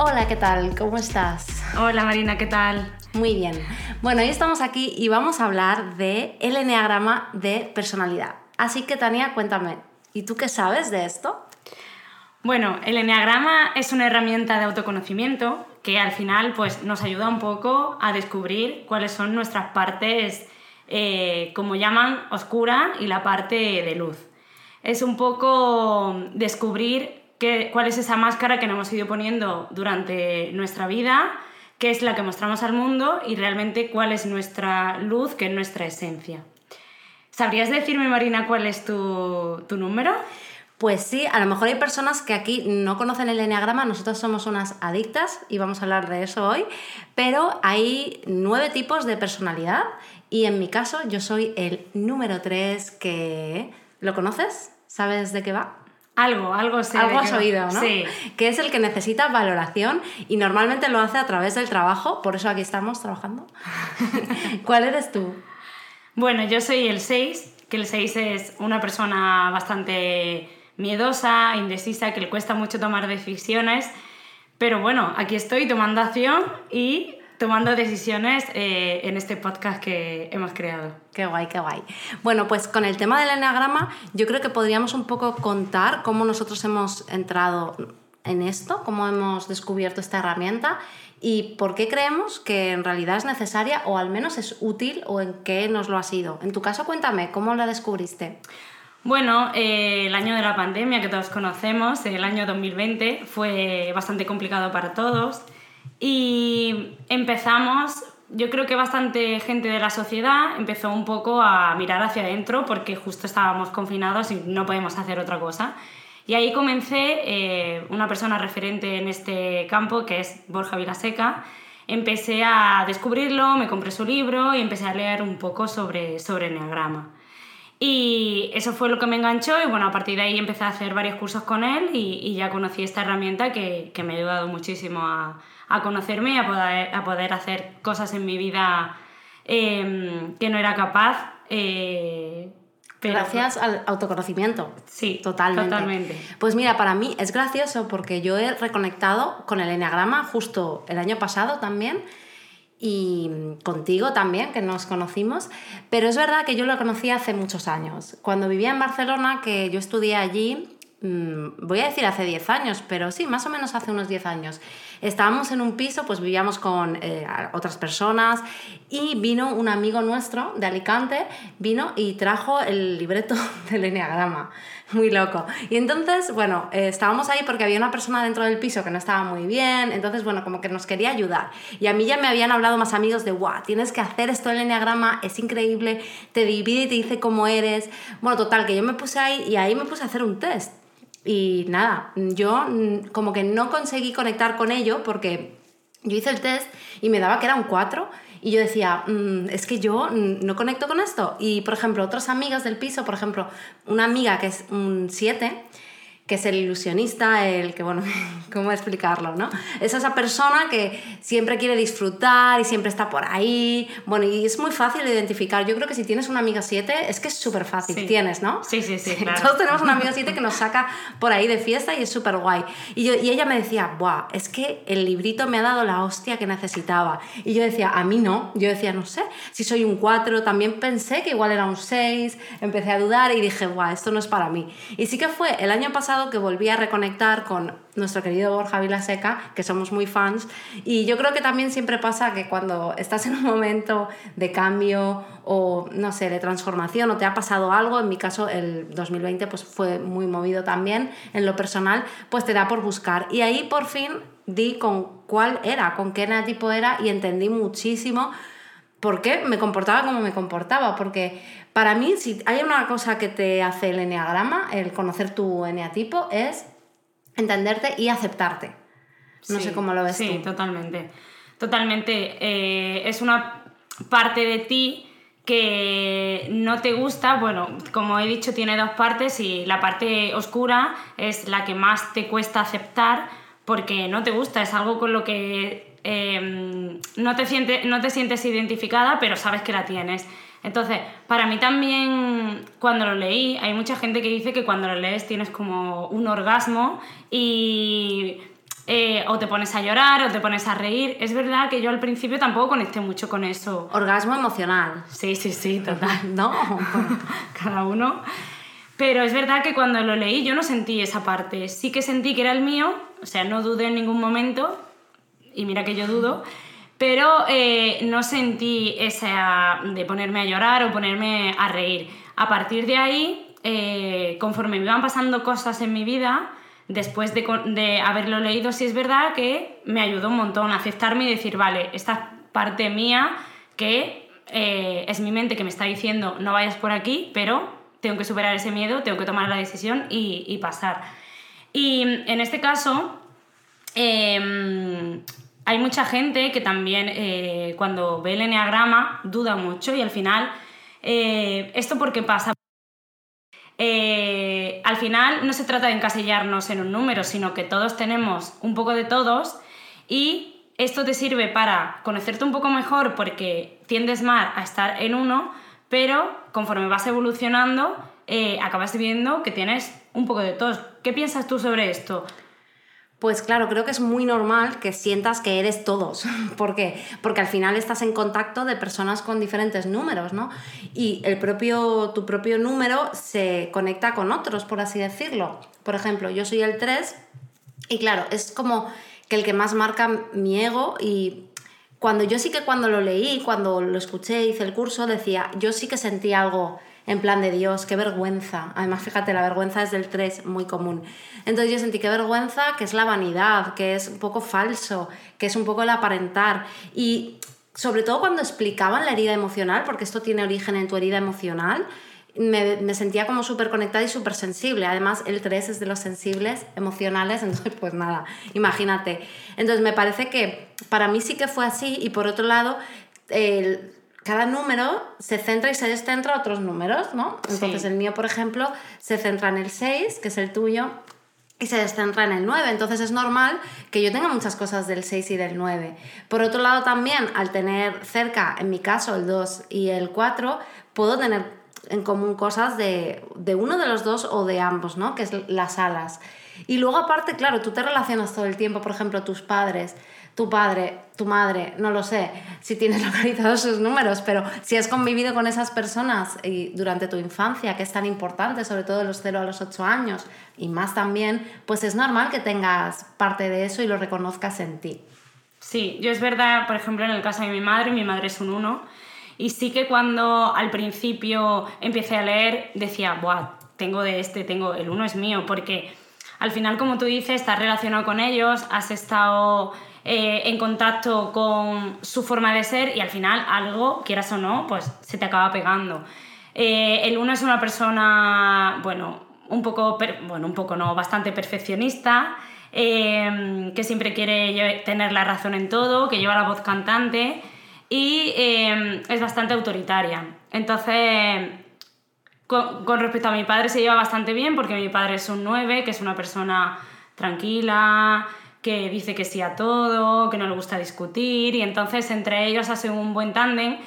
Hola, ¿qué tal? ¿Cómo estás? Hola Marina, ¿qué tal? Muy bien. Bueno, hoy estamos aquí y vamos a hablar de el enneagrama de personalidad. Así que Tania, cuéntame, ¿y tú qué sabes de esto? Bueno, el enneagrama es una herramienta de autoconocimiento que al final pues, nos ayuda un poco a descubrir cuáles son nuestras partes, eh, como llaman, oscura y la parte de luz. Es un poco descubrir cuál es esa máscara que nos hemos ido poniendo durante nuestra vida, qué es la que mostramos al mundo y realmente cuál es nuestra luz, qué es nuestra esencia. ¿Sabrías decirme, Marina, cuál es tu, tu número? Pues sí, a lo mejor hay personas que aquí no conocen el enneagrama, nosotros somos unas adictas y vamos a hablar de eso hoy, pero hay nueve tipos de personalidad y en mi caso yo soy el número tres que... ¿Lo conoces? ¿Sabes de qué va? Algo, algo sé. Algo has oído, ¿no? Sí. Que es el que necesita valoración y normalmente lo hace a través del trabajo, por eso aquí estamos trabajando. ¿Cuál eres tú? Bueno, yo soy el 6, que el 6 es una persona bastante miedosa, indecisa, que le cuesta mucho tomar decisiones, pero bueno, aquí estoy tomando acción y tomando decisiones eh, en este podcast que hemos creado. Qué guay, qué guay. Bueno, pues con el tema del enneagrama, yo creo que podríamos un poco contar cómo nosotros hemos entrado en esto, cómo hemos descubierto esta herramienta y por qué creemos que en realidad es necesaria o al menos es útil o en qué nos lo ha sido. En tu caso, cuéntame, ¿cómo la descubriste? Bueno, eh, el año de la pandemia que todos conocemos, el año 2020, fue bastante complicado para todos. Y empezamos, yo creo que bastante gente de la sociedad empezó un poco a mirar hacia adentro porque justo estábamos confinados y no podemos hacer otra cosa. Y ahí comencé, eh, una persona referente en este campo, que es Borja Vilaseca, empecé a descubrirlo, me compré su libro y empecé a leer un poco sobre, sobre Enneagrama. Y eso fue lo que me enganchó y bueno, a partir de ahí empecé a hacer varios cursos con él y, ya conocí esta herramienta que, que, me ha ayudado muchísimo a, a conocerme y a poder, a poder, hacer cosas en mi vida em, que no era capaz. Eh, Gracias al autoconocimiento. Sí, totalmente. totalmente. Pues mira, para mí es gracioso porque yo he reconectado con el Enneagrama justo el año pasado también y contigo también, que nos conocimos, pero es verdad que yo lo conocí hace muchos años. Cuando vivía en Barcelona, que yo estudié allí, voy a decir hace 10 años, pero sí, más o menos hace unos 10 años. Estábamos en un piso, pues vivíamos con eh, otras personas y vino un amigo nuestro de Alicante, vino y trajo el libreto del Enneagrama. Muy loco. Y entonces, bueno, eh, estábamos ahí porque había una persona dentro del piso que no estaba muy bien, entonces, bueno, como que nos quería ayudar. Y a mí ya me habían hablado más amigos de, guau, tienes que hacer esto del Enneagrama, es increíble, te divide y te dice cómo eres. Bueno, total, que yo me puse ahí y ahí me puse a hacer un test. Y nada, yo mm, como que no conseguí conectar con ello porque yo hice el test y me daba que era un 4 y yo decía, mm, es que yo mm, no conecto con esto. Y por ejemplo, otras amigas del piso, por ejemplo, una amiga que es un 7, que es el ilusionista, el que, bueno, ¿cómo explicarlo, no? Es esa persona que siempre quiere disfrutar y siempre está por ahí. Bueno, y es muy fácil de identificar. Yo creo que si tienes una amiga 7, es que es súper fácil. Tienes, ¿no? Sí, sí, sí. Claro. Todos tenemos una amiga 7 que nos saca por ahí de fiesta y es súper guay. Y, yo, y ella me decía, ¡buah! Es que el librito me ha dado la hostia que necesitaba. Y yo decía, a mí no. Yo decía, no sé, si soy un 4, también pensé que igual era un 6. Empecé a dudar y dije, ¡buah! Esto no es para mí. Y sí que fue el año pasado que volví a reconectar con nuestro querido Borja Vilaseca, que somos muy fans. Y yo creo que también siempre pasa que cuando estás en un momento de cambio o, no sé, de transformación o te ha pasado algo, en mi caso el 2020 pues fue muy movido también en lo personal, pues te da por buscar. Y ahí por fin di con cuál era, con qué tipo era y entendí muchísimo por qué me comportaba como me comportaba, porque para mí, si hay una cosa que te hace el eneagrama, el conocer tu eneatipo, es entenderte y aceptarte. No sé cómo lo ves sí, totalmente. totalmente. Eh, es una parte de ti que no te gusta, bueno, como he dicho, tiene dos partes y la parte oscura es la que más te cuesta aceptar porque no te gusta, es algo con lo que em, no, te siente, no te sientes identificada, pero sabes que la tienes. Entonces, para mí también, cuando lo leí, hay mucha gente que dice que cuando lo lees tienes como un orgasmo y eh, o te pones a llorar o te pones a reír. Es verdad que yo al principio tampoco conecté mucho con eso. Orgasmo emocional. Sí, sí, sí, total. no, cada uno. Pero es verdad que cuando lo leí yo no sentí esa parte. Sí que sentí que era el mío, o sea, no dudé en ningún momento, y mira que yo dudo, pero eh, no sentí esa de ponerme a llorar o ponerme a reír. A partir de ahí, eh, conforme me iban pasando cosas en mi vida, después de, haberlo leído, sí es verdad que me ayudó un montón a aceptarme y decir, vale, esta parte mía que eh, es mi mente que me está diciendo no vayas por aquí, pero tengo que superar ese miedo, tengo que tomar la decisión y, pasar. Y en este caso, em, hay mucha gente que también eh, cuando ve el enneagrama duda mucho y al final, eh, ¿esto por qué pasa? Eh, al final no se trata de encasillarnos en un número, sino que todos tenemos un poco de todos y esto te sirve para conocerte un poco mejor porque tiendes más a estar en uno, pero conforme vas evolucionando acabas viendo que tienes un poco de todos. ¿Qué piensas tú sobre esto? Pues claro, creo que es muy normal que sientas que eres todos. ¿Por qué? Porque al final estás en contacto de personas con diferentes números, ¿no? Y el propio, tu propio número se conecta con otros, por así decirlo. Por ejemplo, yo soy el 3 y claro, es como que el que más marca mi ego y cuando yo sí que cuando lo leí, cuando lo escuché, hice el curso, decía, yo sí que sentí algo en plan de Dios, qué vergüenza. Además, fíjate, la vergüenza es del 3, muy común. Entonces yo sentí qué vergüenza, que es la vanidad, que es un poco falso, que es un poco el aparentar. Y sobre todo cuando explicaban la herida emocional, porque esto tiene origen en tu herida emocional, me, me, sentía como súper conectada y súper sensible. Además, el 3 es de los sensibles, emocionales, entonces pues nada, imagínate. Entonces me parece que para mí sí que fue así y por otro lado, el, cada número se centra y se descentra a otros números, ¿no? Entonces el mío, por ejemplo, se centra en el 6, que es el tuyo, y se descentra en el 9. Entonces es normal que yo tenga muchas cosas del 6 y del 9. Por otro lado, también al tener cerca, en mi caso, el 2 y el 4, puedo tener en común cosas de, de uno de los dos o de ambos, ¿no? Que es las alas. Y luego aparte, claro, tú te relacionas todo el tiempo, por ejemplo, tus padres tu padre, tu madre, no lo sé, si tienes localizados sus números, pero si has convivido con esas personas y durante tu infancia, que es tan importante, sobre todo de los 0 a los 8 años y más también, pues es normal que tengas parte de eso y lo reconozcas en ti. Sí, yo es verdad, por ejemplo, en el caso de mi madre, mi madre es un 1, y sí que cuando al principio empecé a leer decía, Buah, tengo de este, tengo, el 1 es mío, porque al final, como tú dices, estás relacionado con ellos, has estado eh, en contacto con su forma de ser y al final algo, quieras o no, pues se te acaba pegando. Eh, el uno es una persona, bueno, un poco, bueno, un poco no, bastante perfeccionista, eh, que siempre quiere tener la razón en todo, que lleva la voz cantante y es bastante autoritaria. Entonces, con, con, respecto a mi padre se lleva bastante bien porque mi padre es un 9, que es una persona tranquila, que dice que sí a todo, que no le gusta discutir y entonces entre ellos hace un buen tándem.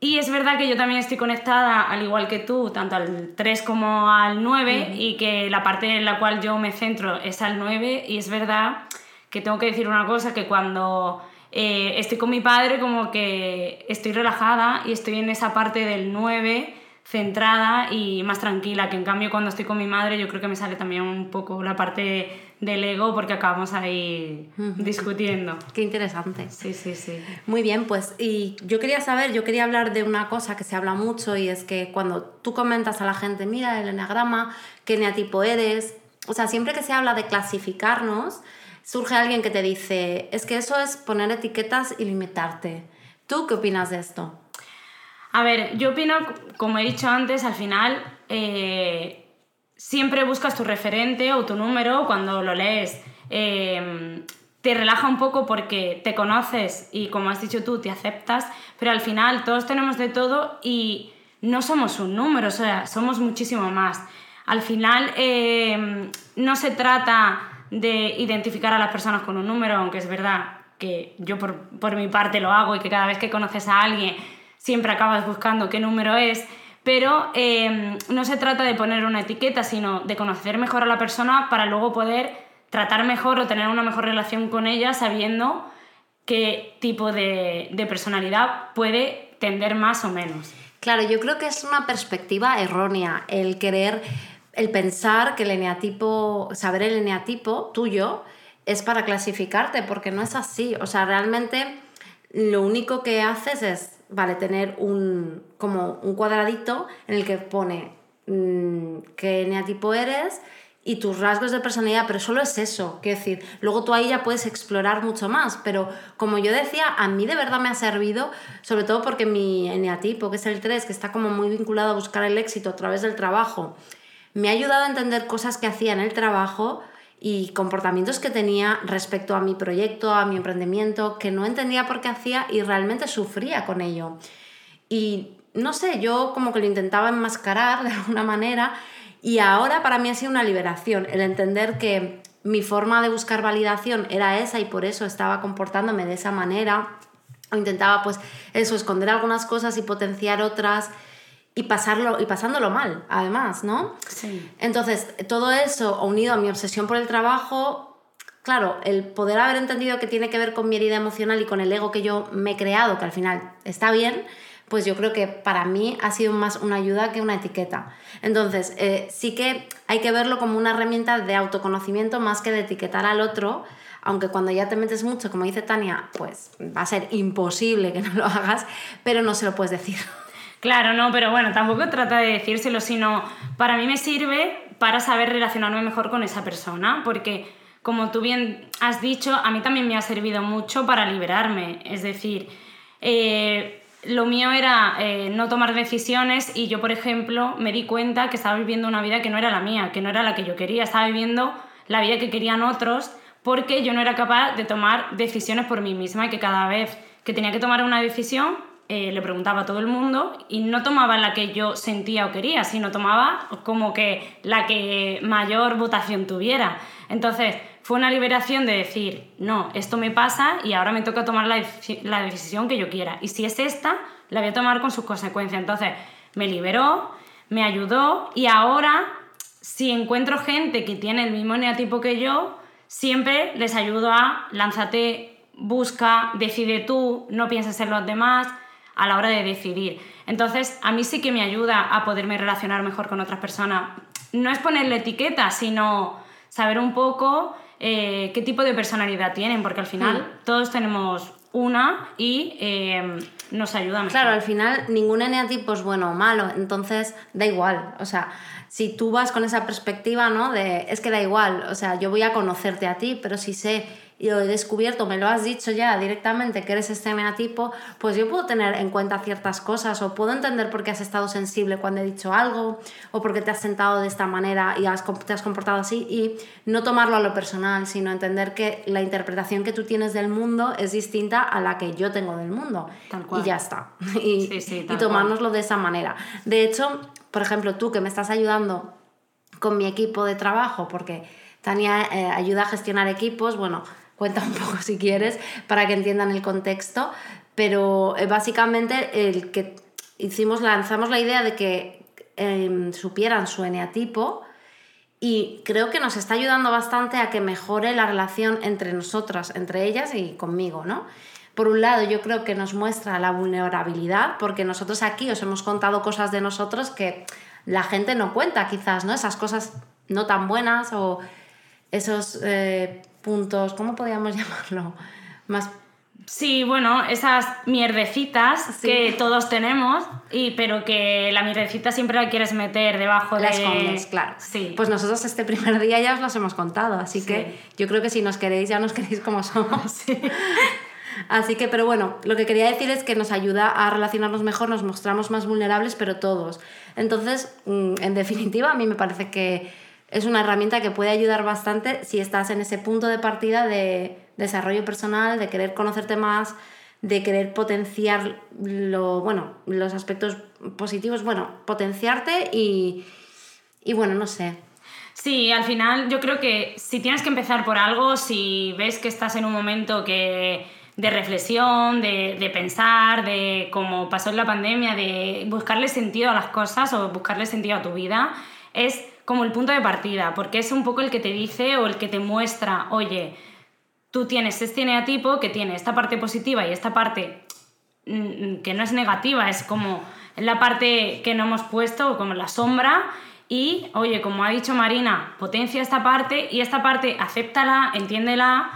Y es verdad que yo también estoy conectada, al igual que tú, tanto al 3 como al 9 y que la parte en la cual yo me centro es al 9 y es verdad que tengo que decir una cosa, que cuando eh, estoy con mi padre como que estoy relajada y estoy en esa parte del 9 centrada y más tranquila, que en cambio cuando estoy con mi madre yo creo que me sale también un poco la parte del ego porque acabamos ahí discutiendo. Qué interesante. Sí, sí, sí. Muy bien, pues y yo quería saber, yo quería hablar de una cosa que se habla mucho y es que cuando tú comentas a la gente, mira el enagrama, qué neatipo eres, o sea, siempre que se habla de clasificarnos, surge alguien que te dice, es que eso es poner etiquetas y limitarte. ¿Tú qué opinas de esto? A ver, yo opino, como he dicho antes, al final eh, siempre buscas tu referente o tu número cuando lo lees. Eh, te relaja un poco porque te conoces y como has dicho tú, te aceptas, pero al final todos tenemos de todo y no somos un número, o sea, somos muchísimo más. Al final eh, no se trata de identificar a las personas con un número, aunque es verdad que yo por, por mi parte lo hago y que cada vez que conoces a alguien siempre acabas buscando qué número es, pero eh, no se trata de poner una etiqueta, sino de conocer mejor a la persona para luego poder tratar mejor o tener una mejor relación con ella sabiendo qué tipo de personalidad puede tender más o menos. Claro, yo creo que es una perspectiva errónea el querer, el pensar que el eneatipo, saber el eneatipo tuyo es para clasificarte, porque no es así. O sea, realmente lo único que haces es, vale, tener un, como un cuadradito en el que pone mmm, qué eneatipo eres y tus rasgos de personalidad, pero solo es eso, quiero decir, luego tú ahí ya puedes explorar mucho más, pero como yo decía, a mí de verdad me ha servido, sobre todo porque mi eneatipo, que es el 3, que está como muy vinculado a buscar el éxito a través del trabajo, me ha ayudado a entender cosas que hacía en el trabajo y comportamientos que tenía respecto a mi proyecto, a mi emprendimiento, que no entendía por qué hacía y realmente sufría con ello. Y no sé, yo como que lo intentaba enmascarar de alguna manera y ahora para mí ha sido una liberación el entender que mi forma de buscar validación era esa y por eso estaba comportándome de esa manera o intentaba pues eso, esconder algunas cosas y potenciar otras y, pasarlo, y pasándolo mal, además, ¿no? Sí. Entonces, todo eso unido a mi obsesión por el trabajo, claro, el poder haber entendido que tiene que ver con mi herida emocional y con el ego que yo me he creado, que al final está bien, pues yo creo que para mí ha sido más una ayuda que una etiqueta. Entonces, eh, sí que hay que verlo como una herramienta de autoconocimiento más que de etiquetar al otro, aunque cuando ya te metes mucho, como dice Tania, pues va a ser imposible que no lo hagas, pero no se lo puedes decir. Claro, no, pero bueno, tampoco trata de decírselo, sino para mí me sirve para saber relacionarme mejor con esa persona, porque como tú bien has dicho, a mí también me ha servido mucho para liberarme, es decir, eh, lo mío era eh, no tomar decisiones y yo, por ejemplo, me di cuenta que estaba viviendo una vida que no era la mía, que no era la que yo quería, estaba viviendo la vida que querían otros porque yo no era capaz de tomar decisiones por mí misma y que cada vez que tenía que tomar una decisión eh, le preguntaba a todo el mundo y no tomaba la que yo sentía o quería, sino tomaba como que la que mayor votación tuviera. Entonces, fue una liberación de decir, no, esto me pasa y ahora me toca tomar la, la decisión que yo quiera. Y si es esta, la voy a tomar con sus consecuencias. Entonces, me liberó, me ayudó y ahora, si encuentro gente que tiene el mismo neotipo que yo, siempre les ayudo a lánzate, busca, decide tú, no pienses en los demás a la hora de decidir. Entonces, a mí sí que me ayuda a poderme relacionar mejor con otras personas. No es ponerle etiqueta, sino saber un poco eh, qué tipo de personalidad tienen, porque al final Mm. todos tenemos una y eh, nos ayuda mejor. Claro, al final ningún eneatipo es bueno o malo, entonces da igual. O sea, si tú vas con esa perspectiva, ¿no? De es que da igual, o sea, yo voy a conocerte a ti, pero si sé y lo he descubierto, me lo has dicho ya directamente que eres este eneatipo, pues yo puedo tener en cuenta ciertas cosas o puedo entender por qué has estado sensible cuando he dicho algo o por qué te has sentado de esta manera y has, te has comportado así y no tomarlo a lo personal, sino entender que la interpretación que tú tienes del mundo es distinta a la que yo tengo del mundo. Tal cual. Y ya está. Y, Sí, sí, y tomárnoslo de esa manera. De hecho, por ejemplo, tú que me estás ayudando con mi equipo de trabajo, porque Tania eh, ayuda a gestionar equipos, bueno, cuenta un poco si quieres para que entiendan el contexto, pero eh, básicamente el que hicimos, lanzamos la idea de que eh, supieran su eneatipo y creo que nos está ayudando bastante a que mejore la relación entre nosotras, entre ellas y conmigo, ¿no? Por un lado, yo creo que nos muestra la vulnerabilidad, porque nosotros aquí os hemos contado cosas de nosotros que la gente no cuenta, quizás, ¿no? Esas cosas no tan buenas o esos eh, puntos, ¿cómo podríamos llamarlo? Más Sí, bueno, esas mierdecitas Sí. que todos tenemos, y, pero que la mierdecita siempre la quieres meter debajo de... la escondes, claro. Sí. Pues nosotros este primer día ya os los hemos contado, así Sí. que yo creo que si nos queréis, ya nos queréis como somos. Sí. Así que, pero bueno, lo que quería decir es que nos ayuda a relacionarnos mejor, nos mostramos más vulnerables, pero todos. Entonces, mm, en definitiva, a mí me parece que es una herramienta que puede ayudar bastante si estás en ese punto de partida de desarrollo personal, de querer conocerte más, de querer potenciar lo, bueno, los aspectos positivos, bueno, potenciarte y, y bueno, no sé. Sí, al final yo creo que si tienes que empezar por algo, si ves que estás en un momento que de reflexión, de, de, pensar, de cómo pasó en la pandemia, de buscarle sentido a las cosas o buscarle sentido a tu vida, es como el punto de partida, porque es un poco el que te dice o el que te muestra, oye, tú tienes este eneatipo que tiene esta parte positiva y esta parte mm, que no es negativa, es como la parte que no hemos puesto, como la sombra, y oye, como ha dicho Marina, potencia esta parte y esta parte acéptala, entiéndela.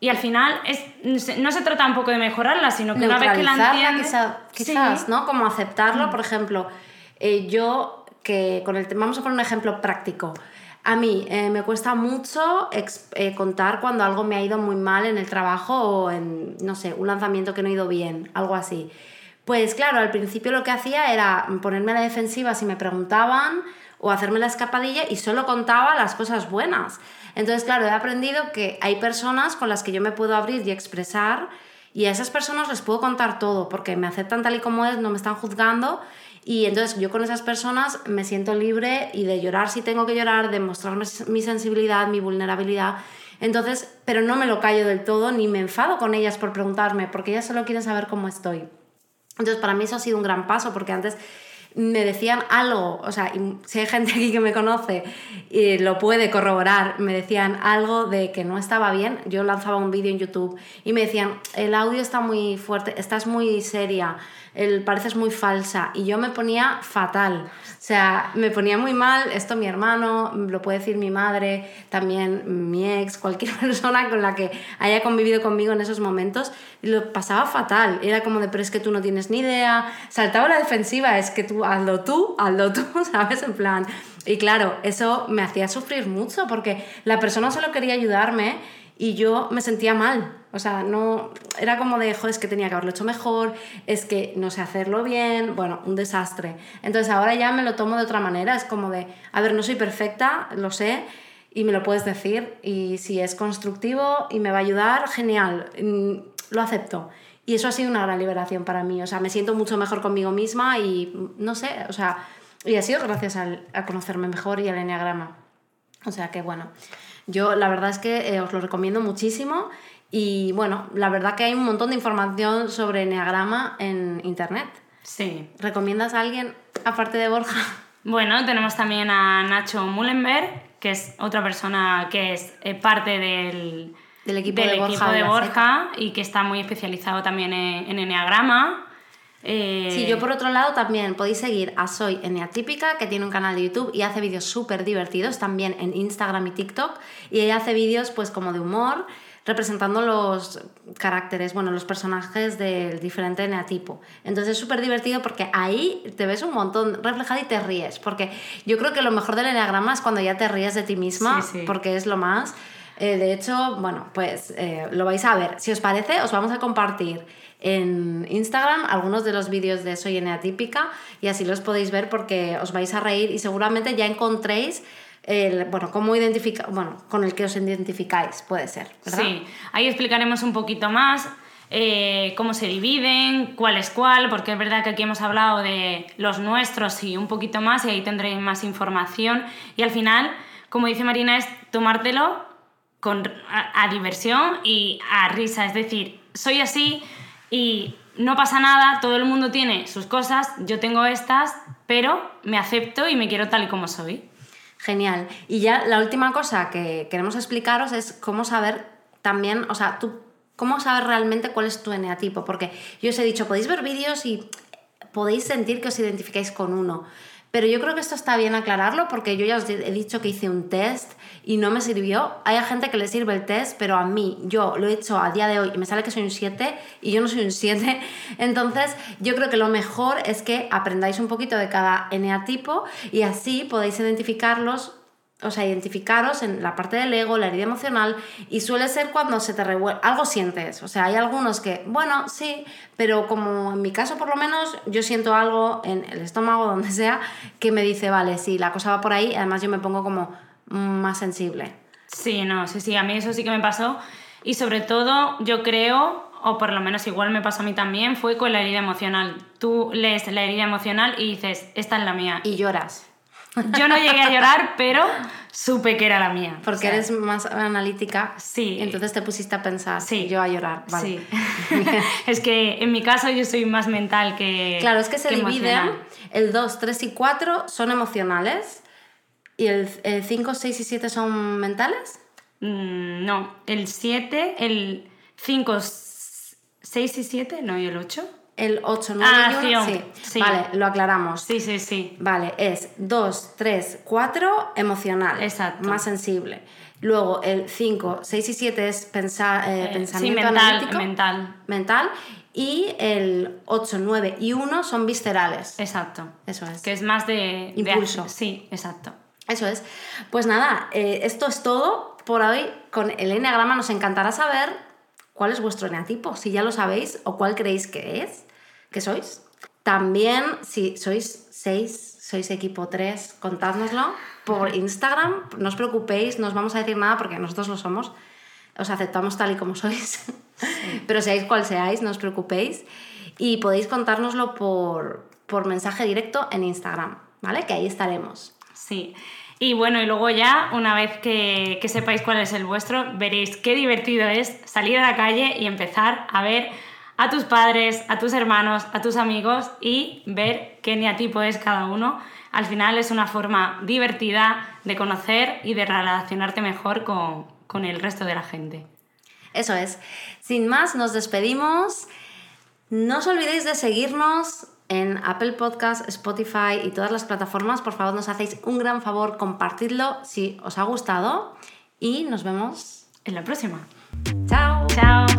Y al final es, no se trata un poco de mejorarla, sino que una vez que la entiendes... Quizás, ¿no? Como aceptarlo, por ejemplo, eh, yo que con el vamos a poner un ejemplo práctico. A mí eh, me cuesta mucho eh, contar cuando algo me ha ido muy mal en el trabajo o en, no sé, un lanzamiento que no ha ido bien, algo así. Pues claro, al principio lo que hacía era ponerme a la defensiva si me preguntaban o hacerme la escapadilla y solo contaba las cosas buenas. Entonces, claro, he aprendido que hay personas con las que yo me puedo abrir y expresar y a esas personas les puedo contar todo porque me aceptan tal y como es, no me están juzgando y entonces yo con esas personas me siento libre y de llorar si tengo que llorar, de mostrar mi sensibilidad, mi vulnerabilidad. Entonces, pero no me lo callo del todo ni me enfado con ellas por preguntarme, porque ellas solo quieren saber cómo estoy. Entonces, para mí eso ha sido un gran paso, porque antes me decían algo, o sea, si hay gente aquí que me conoce y lo puede corroborar, me decían algo de que no estaba bien, yo lanzaba un vídeo en YouTube y me decían, el audio está muy fuerte, estás muy seria, el pareces muy falsa y yo me ponía fatal. O sea, me ponía muy mal, esto mi hermano, lo puede decir mi madre, también mi ex, cualquier persona con la que haya convivido conmigo en esos momentos, lo pasaba fatal. Era como de, pero es que tú no tienes ni idea, saltaba la defensiva, es que tú, hazlo tú, hazlo tú, ¿sabes? En plan. Y claro, eso me hacía sufrir mucho porque la persona solo quería ayudarme y yo me sentía mal. O sea, no era como de, joder, es que tenía que haberlo hecho mejor, es que no sé hacerlo bien, bueno, un desastre. Entonces ahora ya me lo tomo de otra manera, es como de, a ver, no soy perfecta, lo sé, y me lo puedes decir, y si es constructivo y me va a ayudar, genial, mm, lo acepto. Y eso ha sido una gran liberación para mí, o sea, me siento mucho mejor conmigo misma y mm, no sé, o sea, y ha sido gracias al, a conocerme mejor y al enneagrama. O sea que bueno, yo la verdad es que eh, os lo recomiendo muchísimo y bueno, la verdad que hay un montón de información sobre Enneagrama en internet. Sí. ¿Recomiendas a alguien aparte de Borja? Bueno, tenemos también a Nacho Mullenberg, que es otra persona que es eh, parte del, del equipo de Borja, de Borja y que está muy especializado también en, en Enneagrama. Eh... Sí, yo por otro lado también podéis seguir a Soy Eneatípica, que tiene un canal de YouTube y hace vídeos súper divertidos también en Instagram y TikTok. Y ella hace vídeos pues como de humor representando los caracteres, bueno, los personajes del diferente eneatipo. Entonces es súper divertido porque ahí te ves un montón reflejado y te ríes, porque yo creo que lo mejor del eneagrama es cuando ya te ríes de ti misma, porque es lo más... Eh, de hecho, bueno, pues eh, lo vais a ver. Si os parece, os vamos a compartir en Instagram algunos de los vídeos de Soy Eneatípica y así los podéis ver porque os vais a reír y seguramente ya encontréis el, bueno, cómo identifica, bueno, con el que os identificáis, puede ser, ¿verdad? Sí, ahí explicaremos un poquito más eh, cómo se dividen, cuál es cuál, porque es verdad que aquí hemos hablado de los nuestros y un poquito más, y ahí tendréis más información. Y al final, como dice Marina, es tomártelo con, a diversión y a risa, es decir, soy así y no pasa nada, todo el mundo tiene sus cosas, yo tengo estas, pero me acepto y me quiero tal y como soy. Genial. Y ya la última cosa que queremos explicaros es cómo saber también, o sea, tú, cómo saber realmente cuál es tu eneatipo. Porque yo os he dicho, podéis ver vídeos y podéis sentir que os identificáis con uno. Pero yo creo que esto está bien aclararlo porque yo ya os he dicho que hice un test y no me sirvió. Hay gente que le sirve el test, pero a mí, yo lo he hecho a día de hoy y me sale que soy un 7 y yo no soy un 7. Entonces, yo creo que lo mejor es que aprendáis un poquito de cada eneatipo y así podéis identificarlos o sea, identificaros en la parte del ego, la herida emocional, y suele ser cuando se te revuelve, algo sientes, o sea, hay algunos que, bueno, sí, pero como en mi caso por lo menos, yo siento algo en el estómago, donde sea, que me dice, vale, sí, la cosa va por ahí, además yo me pongo como más sensible. Sí, no, sí, sí, a mí eso sí que me pasó. Y sobre todo, yo creo, o por lo menos igual me pasó a mí también, fue con la herida emocional. Tú lees la herida emocional y dices, esta es la mía. Y lloras. Yo no llegué a llorar, pero supe que era la mía. Porque O sea, eres más analítica. Sí. Entonces te pusiste a pensar. Sí. Yo a llorar. Vale. Sí. es que en mi caso yo soy más mental que. Claro, es que se que dividen. emocional. El 2, 3 y 4 son emocionales. ¿Y el 5, 6 y 7 son mentales? Mm, no, el 7, el 5, 6 y 7, no, y el 8. El 8, 9 Ah, y 1. acción. Sí. Sí. Vale, lo aclaramos. Sí, sí, sí. Vale, es 2, 3, 4 emocional. Exacto. Más sensible. Luego el 5, 6 y 7 es pensar, eh, Eh, sí, pensamiento mental, analítico. mental. mental. Y el 8, 9 y 1 son viscerales. Exacto. Eso es. Que es más de. de Impulso. ac- sí, exacto. Eso es. Pues nada, eh, esto es todo por hoy con el enneagrama. Nos encantará saber cuál es vuestro eneatipo, si ya lo sabéis o cuál creéis que es, que sois. También, si sois 6, sois equipo 3, contádnoslo por Instagram. No os preocupéis, no os vamos a decir nada porque nosotros lo somos. Os aceptamos tal y como sois. Pero seáis cual seáis, no os preocupéis. Y podéis contárnoslo por, por mensaje directo en Instagram, ¿vale? Que ahí estaremos. Sí. Y bueno, y luego ya, una vez que, sepáis cuál es el vuestro, veréis qué divertido es salir a la calle y empezar a ver a tus padres, a tus hermanos, a tus amigos y ver qué neatipo es cada uno. Al final es una forma divertida de conocer y de relacionarte mejor con, con el resto de la gente. Eso es. Sin más, nos despedimos. No os olvidéis de seguirnos en Apple Podcast, Spotify y todas las plataformas. Por favor, nos hacéis un gran favor, compartidlo si os ha gustado y nos vemos en la próxima. Chao. Chao.